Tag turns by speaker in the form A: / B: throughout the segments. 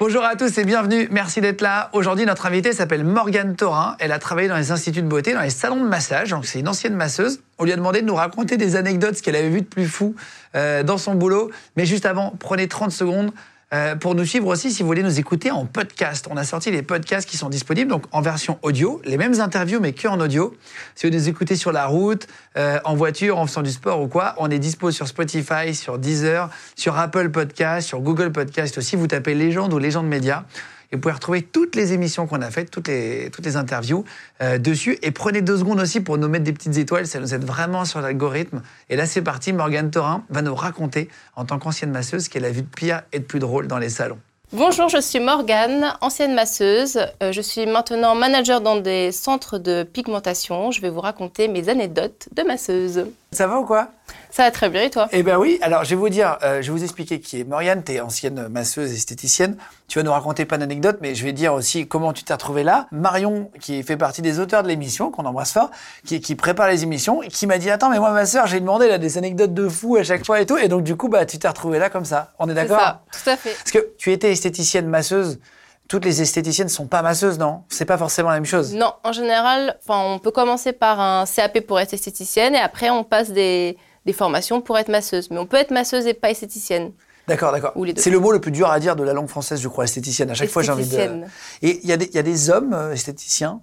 A: Bonjour à tous et bienvenue, merci d'être là. Aujourd'hui, notre invitée s'appelle Morgane Thorin. Elle a travaillé dans les instituts de beauté, dans les salons de massage, donc c'est une ancienne masseuse. On lui a demandé de nous raconter des anecdotes, qu'elle avait vu de plus fou euh, dans son boulot. Mais juste avant, prenez 30 secondes euh, pour nous suivre aussi si vous voulez nous écouter en podcast. On a sorti les podcasts qui sont disponibles, donc en version audio, les mêmes interviews mais que en audio. Si vous nous écoutez sur la route, euh, en voiture, en faisant du sport ou quoi, on est dispo sur Spotify, sur Deezer, sur Apple Podcast, sur Google Podcast aussi. Vous tapez Légende ou Légende Média. Et vous pouvez retrouver toutes les émissions qu'on a faites, toutes les, toutes les interviews euh, dessus. Et prenez deux secondes aussi pour nous mettre des petites étoiles, ça nous aide vraiment sur l'algorithme. Et là, c'est parti, Morgane Thorin va nous raconter, en tant qu'ancienne masseuse, ce qu'elle a vu de pire et de plus drôle dans les salons.
B: Bonjour, je suis Morgane, ancienne masseuse. Euh, je suis maintenant manager dans des centres de pigmentation. Je vais vous raconter mes anecdotes de masseuse.
A: Ça va ou quoi?
B: Ça va très bien et toi?
A: Eh ben oui, alors je vais vous dire, euh, je vais vous expliquer qui est Morgane, tu es ancienne masseuse esthéticienne. Tu vas nous raconter plein d'anecdotes, mais je vais dire aussi comment tu t'es retrouvée là. Marion, qui fait partie des auteurs de l'émission, qu'on embrasse fort, qui, qui prépare les émissions, qui m'a dit Attends, mais moi, ma sœur, j'ai demandé là, des anecdotes de fou à chaque fois et tout. Et donc, du coup, bah, tu t'es retrouvée là comme ça. On est d'accord?
B: ça, tout à fait.
A: Parce que tu étais esthéticienne masseuse. Toutes les esthéticiennes sont pas masseuses, non? C'est pas forcément la même chose?
B: Non, en général, on peut commencer par un CAP pour être esthéticienne et après on passe des, des formations pour être masseuse. Mais on peut être masseuse et pas esthéticienne.
A: D'accord, d'accord. C'est le mot le plus dur à dire de la langue française, je crois, esthéticienne. À chaque fois, j'ai envie de. Et il y, a des- il y a des hommes euh, esthéticiens?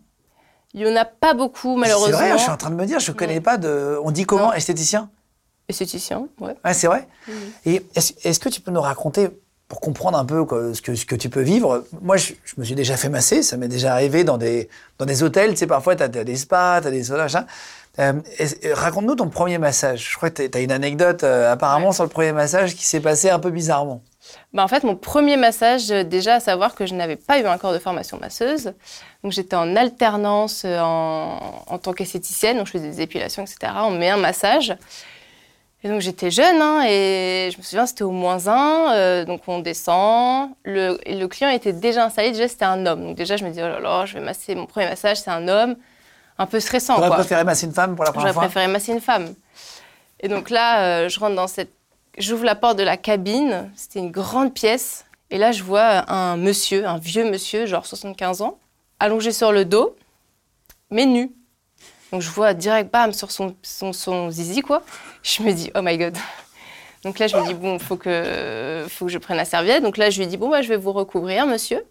B: Il n'y en a pas beaucoup, malheureusement.
A: C'est vrai, je suis en train de me dire, je connais pas de. On dit comment
B: Non.
A: esthéticien?
B: Esthéticien, ouais.
A: C'est vrai. Et est-ce que tu peux nous raconter, pour comprendre un peu quoi, ce, que, ce que tu peux vivre? Moi, je, je me suis déjà fait masser, ça m'est déjà arrivé dans des, dans des hôtels. Tu sais, parfois, tu as, des spas, tu as des machin. Euh, euh, Raconte-nous ton premier massage. Je crois que tu as une anecdote, euh, apparemment, sur le premier massage qui s'est passé un peu bizarrement.
B: Bah, en fait, mon premier massage, déjà à savoir que je n'avais pas eu encore de formation masseuse. Donc j'étais en alternance en, en tant qu'esthéticienne, donc je faisais des épilations, etc. On met un massage. Et donc j'étais jeune, hein, et je me souviens, c'était au moins un. euh, donc on descend. Le, le client était déjà installé, déjà c'était un homme. Donc déjà je me dis, oh là là, je vais masser mon premier massage, c'est un homme. Un peu stressant,
A: J'aurais préféré masser une femme pour la
B: J'aurais
A: première fois.
B: préféré masser une femme. Et donc là, euh, je rentre dans cette. J'ouvre la porte de la cabine. C'était une grande pièce. Et là, je vois un monsieur, un vieux monsieur, genre 75 ans, allongé sur le dos, mais nu. Donc je vois direct, bam, sur son, son, son zizi, quoi. Je me dis, oh my god. Donc là, je me dis, bon, faut que, faut que je prenne la serviette. Donc là, je lui dis, bon, bah, je vais vous recouvrir, monsieur.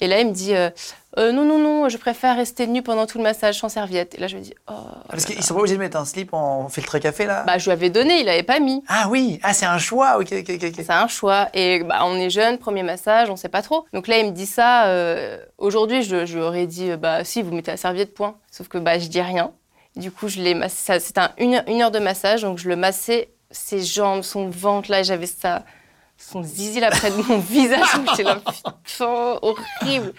B: Et là, il me dit, euh, Euh, non, non, non, je préfère rester nu pendant tout le massage sans serviette. Et là, je me dis, oh.
A: Parce qu'ils sont pas obligés de mettre un slip en filtre café, là
B: Bah, je lui avais donné, il l'avait pas mis.
A: Ah oui, ah, c'est un choix, ok, ok, ok.
B: C'est un choix. Et bah, on est jeune, premier massage, on sait pas trop. Donc là, il me dit ça. euh, Aujourd'hui, je, je lui aurais dit, bah si, vous mettez la serviette, point. Sauf que bah, je dis rien. Du coup, je l'ai massé. C'était un- une, une heure de massage, donc je le massais, ses jambes, son ventre, là, j'avais ça, son zizi là près de mon visage. J'étais là, putain, horrible.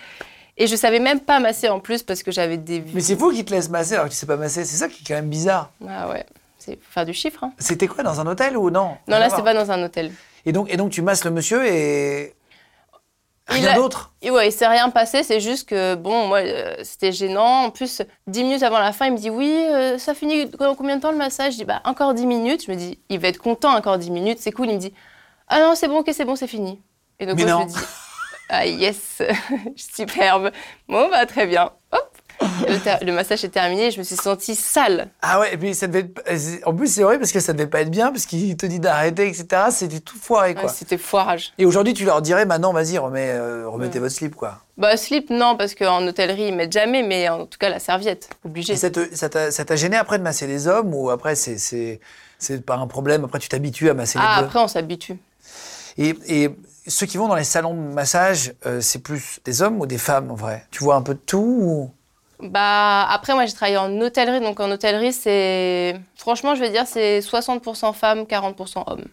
B: Et je savais même pas masser en plus parce que j'avais des.
A: Mais c'est fou qu'ils te laissent masser alors que tu sais pas masser. C'est ça qui est quand même bizarre.
B: Ah ouais, c'est faire du chiffre. hein.
A: C'était quoi, dans un hôtel ou non?
B: Non, là, c'est pas dans un hôtel.
A: Et donc, et donc tu masses le monsieur et.
B: Il
A: Rien
B: a-
A: d'autre?
B: Et ouais, il s'est rien passé, c'est juste que, bon, moi, euh, c'était gênant. En plus, dix minutes avant la fin, il me dit, oui, euh, ça finit dans combien de temps le massage? Je dis, bah, encore dix minutes. Je me dis, il va être content, encore dix minutes, c'est cool. Il me dit, Ah non, c'est bon, ok, c'est bon, c'est fini. Et donc
A: Mais
B: moi,
A: non.
B: je me dis, ah yes, superbe. Bon, bah très bien. Hop. Le, massage est terminé, je me suis sentie sale.
A: Ah ouais, et puis ça devait être... En plus, c'est horrible parce que ça devait pas être bien, parce qu'il te dit d'arrêter, etc. C'était tout foiré,
B: Ouais,
A: quoi.
B: C'était foirage.
A: Et aujourd'hui, tu leur dirais, maintenant, vas-y, remets, euh, remettez
B: Ouais.
A: votre slip, quoi.
B: Bah, slip, non, parce qu'en hôtellerie, ils mettent jamais, mais en tout cas, la serviette, obligé.
A: Et ça t'a gêné après de masser les hommes, ou après, c'est- c'est c'est pas un problème, après, tu t'habitues à masser
B: Ah,
A: les deux?
B: après, on s'habitue.
A: Et, et ceux qui vont dans les salons de massage, euh, c'est plus des hommes ou des femmes, en vrai? Tu vois un peu de tout ou...
B: Bah, après, moi, j'ai travaillé en hôtellerie, donc en hôtellerie, c'est. Franchement, je vais dire, c'est 60% femmes, 40% hommes.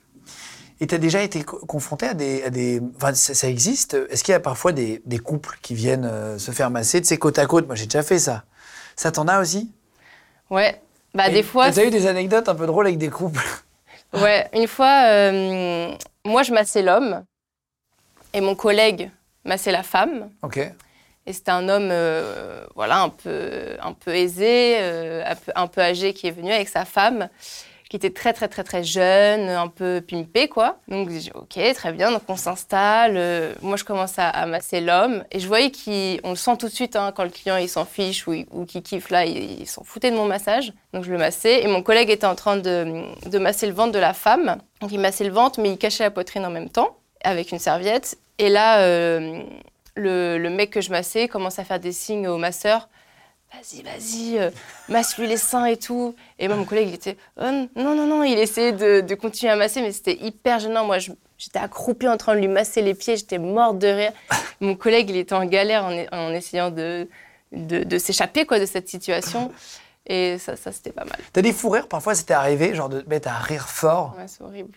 A: Et tu as déjà été co- confronté à des... à des- Enfin, ça, ça existe? Est-ce qu'il y a parfois des, des couples qui viennent euh, se faire masser, tu sais, côte à côte Moi, j'ai déjà fait ça. Ça t'en a aussi?
B: Ouais. Bah,
A: Et
B: des fois.
A: T'as déjà eu des anecdotes un peu drôles avec des couples?
B: Ouais, une fois, euh, moi, je massais l'homme et mon collègue massait la femme.
A: Ok.
B: Et c'était un homme, euh, voilà, un peu, un peu aisé, euh, un, peu, un peu âgé, qui est venu avec sa femme, qui était très, très, très, très jeune, un peu pimpé, quoi. Donc, j'ai dit, OK, très bien. Donc, on s'installe. euh, moi, je commence à, masser l'homme. Et je voyais qu'on le sent tout de suite, hein, quand le client, il s'en fiche ou, ou qu'il kiffe, là, il, il s'en foutait de mon massage. Donc, je le massais. Et mon collègue était en train de, de masser le ventre de la femme. Donc, il massait le ventre, mais il cachait la poitrine en même temps, avec une serviette. Et là, euh, le, le mec que je massais commence à faire des signes au masseur. Vas-y, vas-y, euh, masse-lui les seins et tout. Et moi, mon collègue, il était, Oh, non, non, non, il essayait de, de continuer à masser, mais c'était hyper gênant. Moi, j'étais accroupie en train de lui masser les pieds, j'étais morte de rire. Mon collègue, il était en galère en, en essayant de, de, de s'échapper quoi, de cette situation. Et ça, ça c'était pas mal.
A: T'as des fous rires, parfois, c'était arrivé, genre de mettre à rire fort.
B: Ouais, c'est horrible.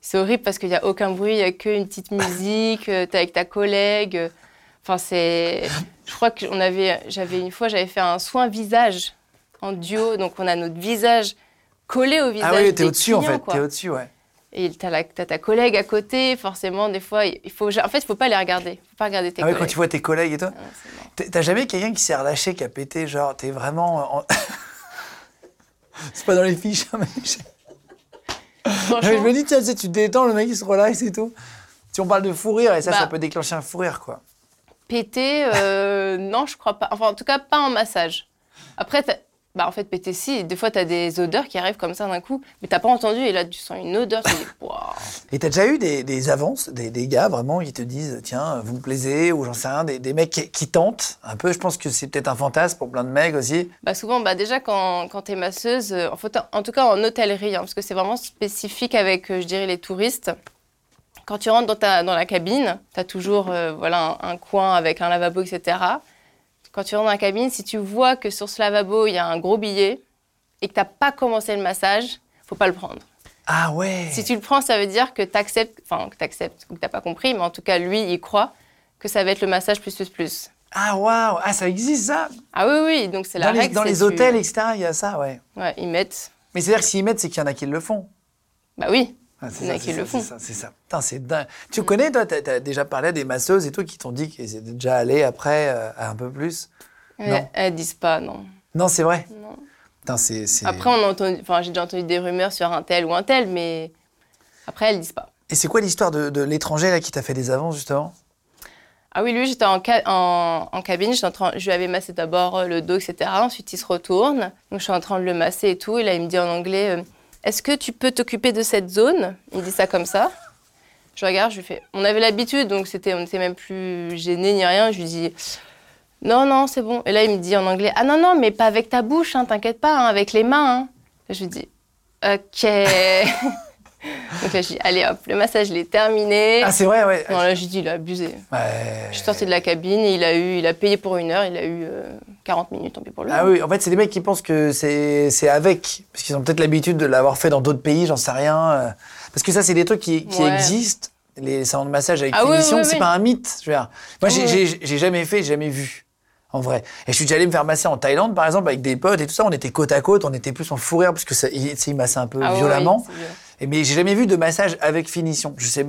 B: C'est horrible parce qu'il n'y a aucun bruit, il n'y a qu'une petite musique, euh, t'es avec ta collègue. euh, Enfin, c'est. Je crois que avait, j'avais une fois, j'avais fait un soin visage en duo, donc on a notre visage collé au visage.
A: Ah oui, t'es au-dessus, en fait. T'es au-dessus, ouais.
B: Et t'as, ta collègue à côté, forcément, des fois, il faut. En fait, il faut pas les regarder. faut pas regarder tes
A: Ah ouais,
B: collègues.
A: quand tu vois tes collègues et tout.
B: Ah.
A: T'es- T'as jamais quelqu'un qui s'est relâché, qui a pété, genre, t'es vraiment. en- c'est pas dans les fiches, hein, mais je... me dis, tiens, tu te détends, le mec il se relaxe et tout. Si on parle de fou rire, et ça,
B: Bah.
A: ça peut déclencher un fou rire, quoi.
B: Péter, euh, non, je crois pas. Enfin, en tout cas, pas en massage. Après, bah, en fait, péter, si. Des fois, t'as des odeurs qui arrivent comme ça d'un coup, mais t'as pas entendu, et là, tu sens une odeur, tu dis, waouh.
A: Et t'as déjà eu des, des avances, des, des gars vraiment qui te disent, tiens, vous me plaisez, ou j'en sais rien, des, des mecs qui, qui tentent un peu. Je pense que c'est peut-être un fantasme pour plein de mecs aussi.
B: Bah souvent, bah déjà quand, quand tu es masseuse, euh, en, fait, en tout cas en hôtellerie, hein, parce que c'est vraiment spécifique avec, euh, je dirais, les touristes. Quand tu rentres dans, ta, dans la cabine, tu as toujours euh, voilà, un, un coin avec un lavabo, etc. Quand tu rentres dans la cabine, si tu vois que sur ce lavabo, il y a un gros billet et que tu n'as pas commencé le massage, faut pas le prendre.
A: Ah ouais
B: Si tu le prends, ça veut dire que tu acceptes, enfin que tu acceptes, ou que tu n'as pas compris, mais en tout cas, lui, il croit que ça va être le massage plus plus plus.
A: Ah waouh Ah, ça existe ça?
B: Ah oui, oui, donc c'est la
A: Dans les,
B: règle.
A: dans les
B: tu-
A: hôtels, etc., il y a ça, ouais.
B: Ouais, ils mettent.
A: Mais c'est-à-dire que s'ils mettent, c'est qu'il y en a qui le font.
B: Bah oui.
A: Ah, c'est
B: Il y en a
A: ça,
B: qui
A: c'est
B: le
A: ça,
B: font.
A: C'est ça, c'est ça. Putain, c'est dingue. Tu connais, toi, t'as as déjà parlé à des masseuses et tout qui t'ont dit qu'ils étaient déjà allés après euh, un peu plus?
B: Elles,
A: Non.
B: elles disent pas, non.
A: Non, c'est vrai?
B: Non.
A: Putain,
B: Après, on a entendu, enfin, j'ai déjà entendu des rumeurs sur un tel ou un tel, mais après, elles disent pas.
A: Et c'est quoi l'histoire de, de l'étranger là qui t'a fait des avances justement?
B: Ah oui, lui, j'étais en, ca- en, en cabine, en train, je lui avais massé d'abord le dos, etc. Ensuite, il se retourne. Donc, je suis en train de le masser et tout. Et là, il me dit en anglais euh, Est-ce que tu peux t'occuper de cette zone? Il dit ça comme ça. Je regarde, je lui fais On avait l'habitude, donc c'était, on n'était même plus gênés ni rien. Je lui dis Non, non, c'est bon. Et là, il me dit en anglais Ah non, non, mais pas avec ta bouche, hein, t'inquiète pas, hein, avec les mains. hein. Je lui dis Ok. donc là, je dis Allez hop, le massage, il est terminé.
A: Ah, c'est vrai, ouais.
B: non, là, je dis Il a abusé.
A: Ouais.
B: Je suis sortie de la cabine et il a, eu, il a payé pour une heure, il a eu euh, 40 minutes, tant pis pour lui.
A: Ah oui, en fait, c'est des mecs qui pensent que c'est avec, parce qu'ils ont peut-être l'habitude de l'avoir fait dans d'autres pays, j'en sais rien. euh. Parce que ça, c'est des trucs qui, qui
B: Ouais.
A: existent, les salons de massage avec
B: Ah oui,
A: finition,
B: oui,
A: c'est pas un mythe. Je veux dire. Moi, j'ai- j'ai j'ai jamais fait, j'ai jamais vu, en vrai. Et je suis déjà allé me faire masser en Thaïlande, par exemple, avec des potes et tout ça. On était côte à côte, on était plus en fou rire, parce que ça, il, il massait un peu
B: Ah
A: violemment.
B: oui,
A: mais j'ai jamais vu de massage avec finition. Je sais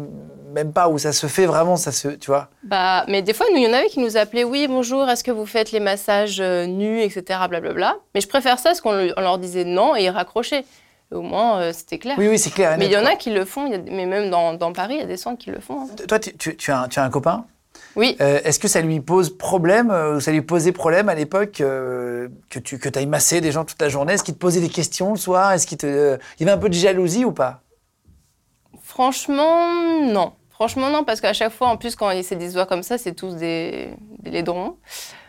A: même pas où ça se fait vraiment, ça se, tu vois.
B: Bah, mais des fois, nous, il y en avait qui nous appelaient Oui, bonjour, est-ce que vous faites les massages euh, nus, etc. Blablabla. Mais je préfère ça parce qu'on le- on leur disait non et ils raccrochaient. Au moins, euh, c'était clair.
A: Oui, oui, c'est clair.
B: mais il y en a qui le font, il y a- mais même dans, dans Paris, il y a des soins qui le font. hein.
A: Toi, tu, tu- tu as, un- tu as un copain?
B: Oui.
A: Euh, Est-ce que ça lui pose problème, euh, ou ça lui posait problème à l'époque euh, que tu que ailles masser des gens toute la journée? Est-ce qu'il te posait des questions le soir? Est-ce qu'il te, euh, il y avait un peu de jalousie ou pas?
B: Franchement, non. Franchement, non, parce qu'à chaque fois, en plus, quand il c'est des oies comme ça, c'est tous des, des laidrons.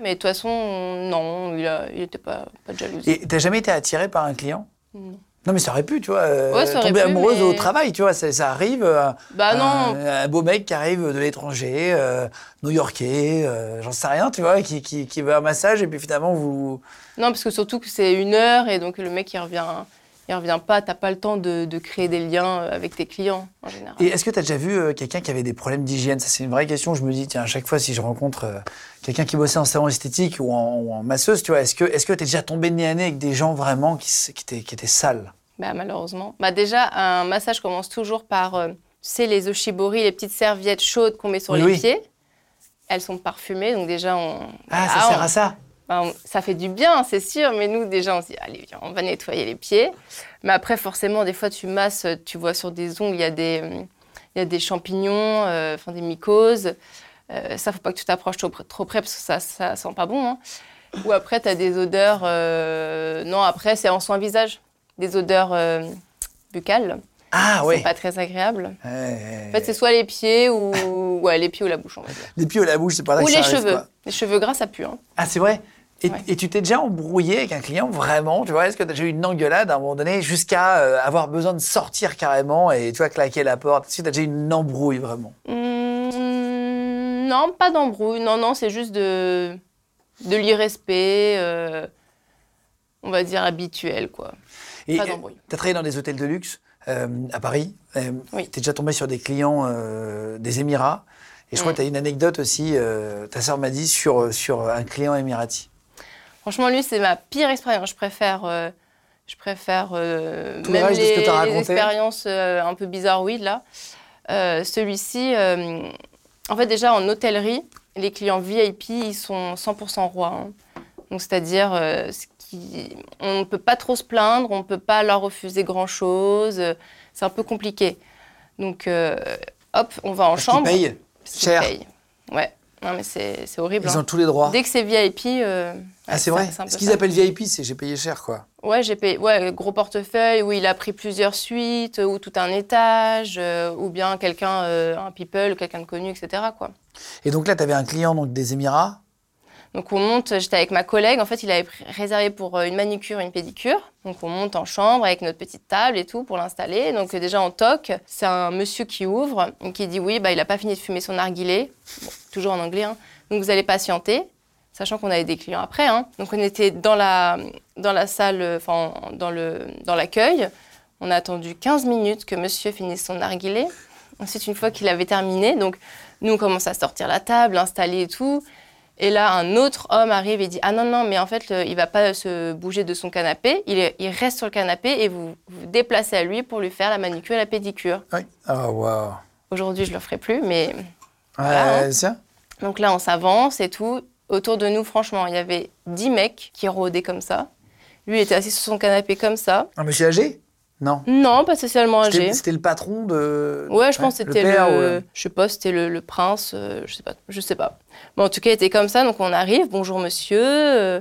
B: Mais de toute façon, non, il n'était pas, pas de jalousie.
A: Et t'as jamais été attiré par un client?
B: Non.
A: Non, mais ça aurait pu, tu vois. euh,
B: Ouais, ça aurait
A: tomber
B: pu,
A: amoureuse
B: mais-
A: au travail, tu vois, ça, ça arrive. euh,
B: Bah non,
A: Un, un beau mec qui arrive de l'étranger, euh, new-yorkais, euh, j'en sais rien, tu vois, qui, qui, qui veut un massage et puis finalement vous.
B: non, parce que surtout que c'est une heure et donc le mec, il revient, il revient pas. T'as pas le temps de, de créer des liens avec tes clients, en général.
A: Et est-ce que tu as déjà vu euh, quelqu'un qui avait des problèmes d'hygiène? Ça, c'est une vraie question. Je me dis, tiens, à chaque fois, si je rencontre euh, quelqu'un qui bossait en salon esthétique ou en, ou en masseuse, tu vois, est-ce que tu es déjà tombé nez à nez avec des gens vraiment qui, étaient, qui étaient sales?
B: Bah, malheureusement. Bah, déjà, un massage commence toujours par, euh, tu sais, les oshibori, les petites serviettes chaudes qu'on met sur
A: Oui,
B: les
A: oui.
B: pieds. Elles sont parfumées, donc déjà, on.
A: Ah, ça
B: voilà,
A: sert à ça
B: ça fait du bien, c'est sûr, mais nous, déjà, on se dit, allez, viens, on va nettoyer les pieds. Mais après, forcément, des fois, tu masses, tu vois sur des ongles, il y a des, il y a des champignons, euh, enfin des mycoses. Euh, ça, faut pas que tu t'approches trop, trop près parce que ça, ça sent pas bon. hein. Ou après, tu as des odeurs. euh, Non, après, c'est en soin visage. Des odeurs euh, buccales.
A: Ah,
B: sont pas très agréables.
A: Ouais.
B: En fait, c'est soit les pieds ou ouais, les pieds ou la bouche, on va dire.
A: Les pieds ou la bouche, c'est pas là
B: Ou
A: que
B: les
A: ça
B: cheveux.
A: quoi.
B: Les cheveux gras, ça pue. hein.
A: Ah, c'est vrai? Et,
B: Ouais.
A: et tu t'es déjà embrouillé avec un client vraiment, tu vois? Est-ce que tu as déjà eu une engueulade à un moment donné jusqu'à euh, avoir besoin de sortir carrément et tu vois claquer la porte? Est-ce que tu as déjà eu une embrouille vraiment?
B: Hum, non, pas d'embrouille. Non, non, c'est juste de, de l'irrespect, euh, on va dire habituel, quoi.
A: Et
B: Pas d'embrouille.
A: tu as travaillé dans des hôtels de luxe euh, à Paris. Euh,
B: Oui.
A: Tu es déjà tombé sur des clients euh, des Émirats. Et je crois
B: Mm.
A: que tu as une anecdote aussi, euh, ta sœur m'a dit, sur, sur un client émirati.
B: Franchement, lui, c'est ma pire expérience. Je préfère, euh, je préfère euh,
A: Tout le
B: même
A: reste de ce que
B: les,
A: t'as
B: les expériences euh, un peu bizarroïdes là. Euh, Celui-ci, en fait, déjà en hôtellerie, les clients VIP, ils sont 100% rois. hein. Donc, c'est-à-dire, ce qui- on ne peut pas trop se plaindre, on ne peut pas leur refuser grand-chose. C'est un peu compliqué. Donc, hop, on va en
A: Parce
B: chambre.
A: payent
B: Parce qu'ils
A: cher.
B: payent. Ouais. Non, mais c'est horrible.
A: Ils
B: hein.
A: ont tous les droits.
B: Dès que c'est VIP. euh,
A: Ah, c'est vrai Ce qu'ils appellent VIP, c'est j'ai payé cher, quoi.
B: Ouais, j'ai payé. Ouais, gros portefeuille où il a pris plusieurs suites, ou tout un étage, euh, ou bien quelqu'un, euh, un people, quelqu'un de connu, etc. Quoi.
A: Et donc là, tu avais un client donc, des Émirats.
B: Donc on monte, j'étais avec ma collègue, en fait il avait réservé pour euh, une manicure une pédicure. Donc on monte en chambre avec notre petite table et tout pour l'installer. Donc euh, déjà en toc, c'est un monsieur qui ouvre qui dit oui, bah, il n'a pas fini de fumer son narguilé, toujours en anglais. hein. Donc vous allez patienter, sachant qu'on avait des clients après. hein. Donc on était dans la, dans la salle, enfin dans dans l'accueil. on a attendu 15 minutes que monsieur finisse son narguilé. Ensuite, une fois qu'il avait terminé, donc nous on commence à sortir la table, installer et tout. Et là, un autre homme arrive et dit Ah non, non, mais en fait, il va pas se bouger de son canapé. Il, est- il reste sur le canapé et vous vous déplacez à lui pour lui faire la manucure et la pédicure.
A: Oui. Oh, waouh.
B: Aujourd'hui, je le ferai plus, mais.
A: Ouais,
B: Voilà, hein.
A: ça
B: Donc là, on s'avance et tout. Autour de nous, franchement, il y avait 10 mecs qui rôdaient comme ça. Lui était assis sur son canapé comme ça.
A: Un monsieur âgé? Non.
B: Non, pas spécialement âgé.
A: C'était le patron de.
B: Ouais, je pense que c'était
A: père
B: le,
A: ou
B: je sais pas, c'était le, le prince, euh, je sais pas, je sais pas. Mais en tout cas, il était comme ça, donc on arrive, bonjour monsieur, euh,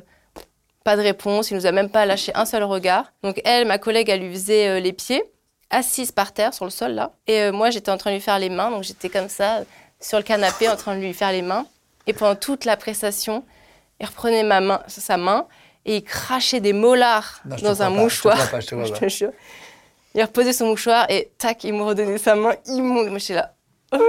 B: pas de réponse, il nous a même pas lâché un seul regard. Donc elle, ma collègue, elle lui faisait euh, les pieds, assise par terre sur le sol là, et moi j'étais en train de lui faire les mains, donc j'étais comme ça sur le canapé en train de lui faire les mains. Et pendant toute la prestation, il reprenait ma main, sa main et il crachait des molars
A: Non,
B: dans un
A: pas, je te
B: mouchoir.
A: crois pas, je te crois
B: Je
A: pas.
B: te jure. Il reposait son mouchoir et tac, il me redonnait sa main immonde. Moi, j'étais là.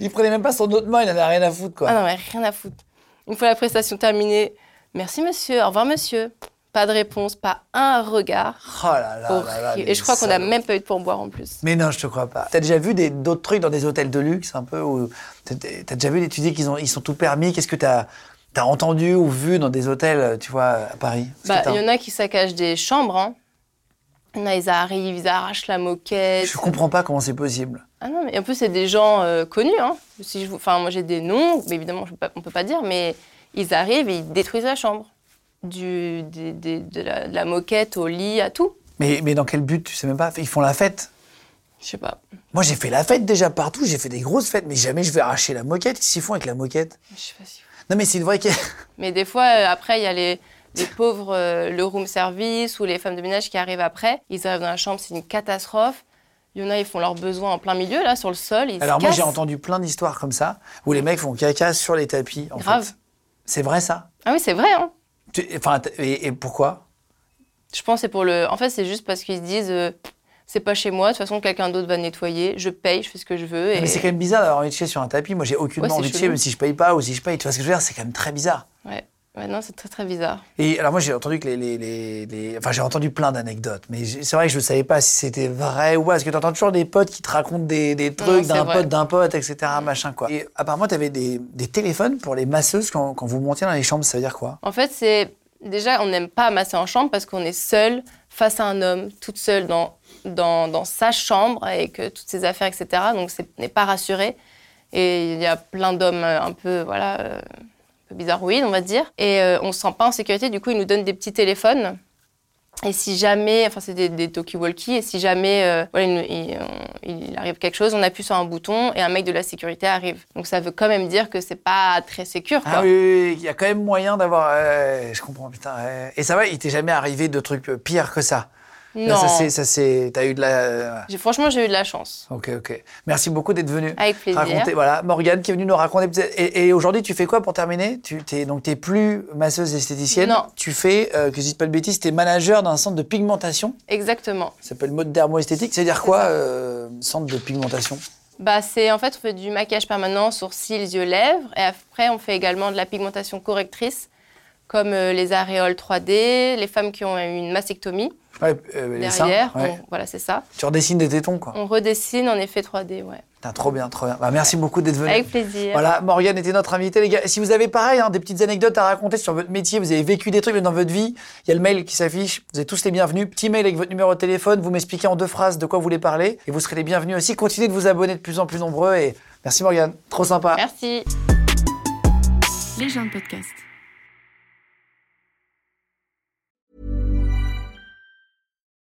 A: Il prenait même pas son autre main, il en avait rien à foutre, quoi.
B: Ah non, mais rien à foutre. Une fois la prestation terminée, merci monsieur, au revoir monsieur. Pas de réponse, pas un regard.
A: Oh là là là là.
B: Et je crois qu'on n'a même pas eu de pourboire en plus.
A: Mais non, je te crois pas. T'as déjà vu des- d'autres trucs dans des hôtels de luxe, un peu où T'as déjà vu, tu dis qu'ils ont- ils sont tout permis? Qu'est-ce que t'as as entendu ou vu dans des hôtels, tu vois, à Paris?
B: Bah, il y en a qui saccagent des chambres. Hein. A, ils arrivent, ils arrachent la moquette.
A: Je comprends pas comment c'est possible.
B: Ah non, mais en plus, c'est des gens euh, connus. Hein. Si je, enfin, moi, j'ai des noms, mais évidemment, je on ne peut pas dire, mais ils arrivent et ils détruisent la chambre. Du, des- de, la, de la moquette au lit, à tout.
A: Mais, mais dans quel but Tu sais même pas? Ils font la fête
B: Je sais pas.
A: Moi, j'ai fait la fête déjà partout, j'ai fait des grosses fêtes, mais jamais je vais arracher la moquette. Qu'est-ce qu'ils font avec la moquette
B: Je sais pas si.
A: Non, mais c'est une vraie.
B: Mais des fois, euh, après, il y a les, les pauvres, euh, le room service ou les femmes de ménage qui arrivent après. Ils arrivent dans la chambre, c'est une catastrophe. Il y en a, ils font leurs besoins en plein milieu, là, sur le sol. Ils
A: Alors,
B: se
A: moi, j'ai entendu plein d'histoires comme ça, où les mecs font caca sur les tapis, en
B: Grave.
A: fait. C'est vrai, ça?
B: Ah oui, c'est vrai, hein.
A: Tu- Enfin, t- et, et pourquoi?
B: Je pense que c'est pour le. En fait, c'est juste parce qu'ils se disent euh, c'est pas chez moi, de toute façon, quelqu'un d'autre va nettoyer, je paye, je fais ce que je veux. Et...
A: Mais c'est quand même bizarre d'avoir envie de chier sur un tapis. Moi, j'ai aucunement
B: Ouais,
A: envie de chier, même si je paye pas ou si je paye. Tu vois ce que je veux dire? C'est quand même très bizarre.
B: Ouais. Ouais, non, c'est très très bizarre.
A: Et alors moi j'ai entendu que les, les, les- les- enfin j'ai entendu plein d'anecdotes, mais c'est vrai que je ne savais pas si c'était vrai ou pas, parce que tu entends toujours des potes qui te racontent des, des trucs d'un pote, d'un pote, etc. Machin quoi. Et apparemment tu avais des, des téléphones pour les masseuses quand, quand vous montiez dans les chambres, ça veut dire quoi?
B: En fait, c'est. Déjà, on n'aime pas masser en chambre parce qu'on est seul face à un homme, toute seule dans, dans, dans sa chambre avec toutes ses affaires, etc. Donc, c'est- on n'est pas rassuré. Et il y a plein d'hommes un peu, voilà, euh, bizarroïdes, on va dire. Et euh, on se sent pas en sécurité. Du coup, ils nous donnent des petits téléphones. Et si jamais, enfin, c'est des, des talkie-walkie, et si jamais euh, voilà, il, arrive quelque chose, on appuie sur un bouton et un mec de la sécurité arrive. Donc, ça veut quand même dire que c'est pas très sécure. Quoi.
A: Ah oui, il y a quand même moyen d'avoir. je comprends, putain. Et ça va, il t'est jamais arrivé de trucs pires que ça? Là,
B: non.
A: Ça c'est, ça c'est, t'as eu de la.
B: J'ai- Franchement, j'ai eu de la chance.
A: Ok, ok. Merci beaucoup d'être venu.
B: Avec plaisir.
A: Raconter, voilà, Morgane qui est venue nous raconter. Et, et aujourd'hui, tu fais quoi pour terminer? Tu t'es donc t'es plus masseuse esthéticienne.
B: Non.
A: Tu fais, euh, que je dise pas de bêtises, t'es manager d'un centre de pigmentation.
B: Exactement.
A: Ça s'appelle mode dermo-esthétique. C'est à dire quoi, euh, centre de pigmentation?
B: Bah, c'est en fait, on fait du maquillage permanent, sourcils, yeux, lèvres. Et après, on fait également de la pigmentation correctrice, comme euh, les aréoles 3D, les femmes qui ont eu une mastectomie
A: Ouais, euh, les seins,
B: derrière.
A: ouais.
B: on- voilà, c'est ça.
A: Tu redessines des tétons, quoi.
B: On redessine en effet 3D, ouais.
A: Putain, trop bien, trop bien. Bah, merci beaucoup d'être venu.
B: Avec plaisir.
A: Voilà, Morgane était notre invitée, les gars. Si vous avez pareil, hein, des petites anecdotes à raconter sur votre métier, vous avez vécu des trucs dans votre vie, il y a le mail qui s'affiche. Vous êtes tous les bienvenus. Petit mail avec votre numéro de téléphone. Vous m'expliquez en deux phrases de quoi vous voulez parler. Et vous serez les bienvenus aussi. Continuez de vous abonner de plus en plus nombreux. Et merci Morgane. Trop sympa.
B: Merci.
C: Les gens de podcast.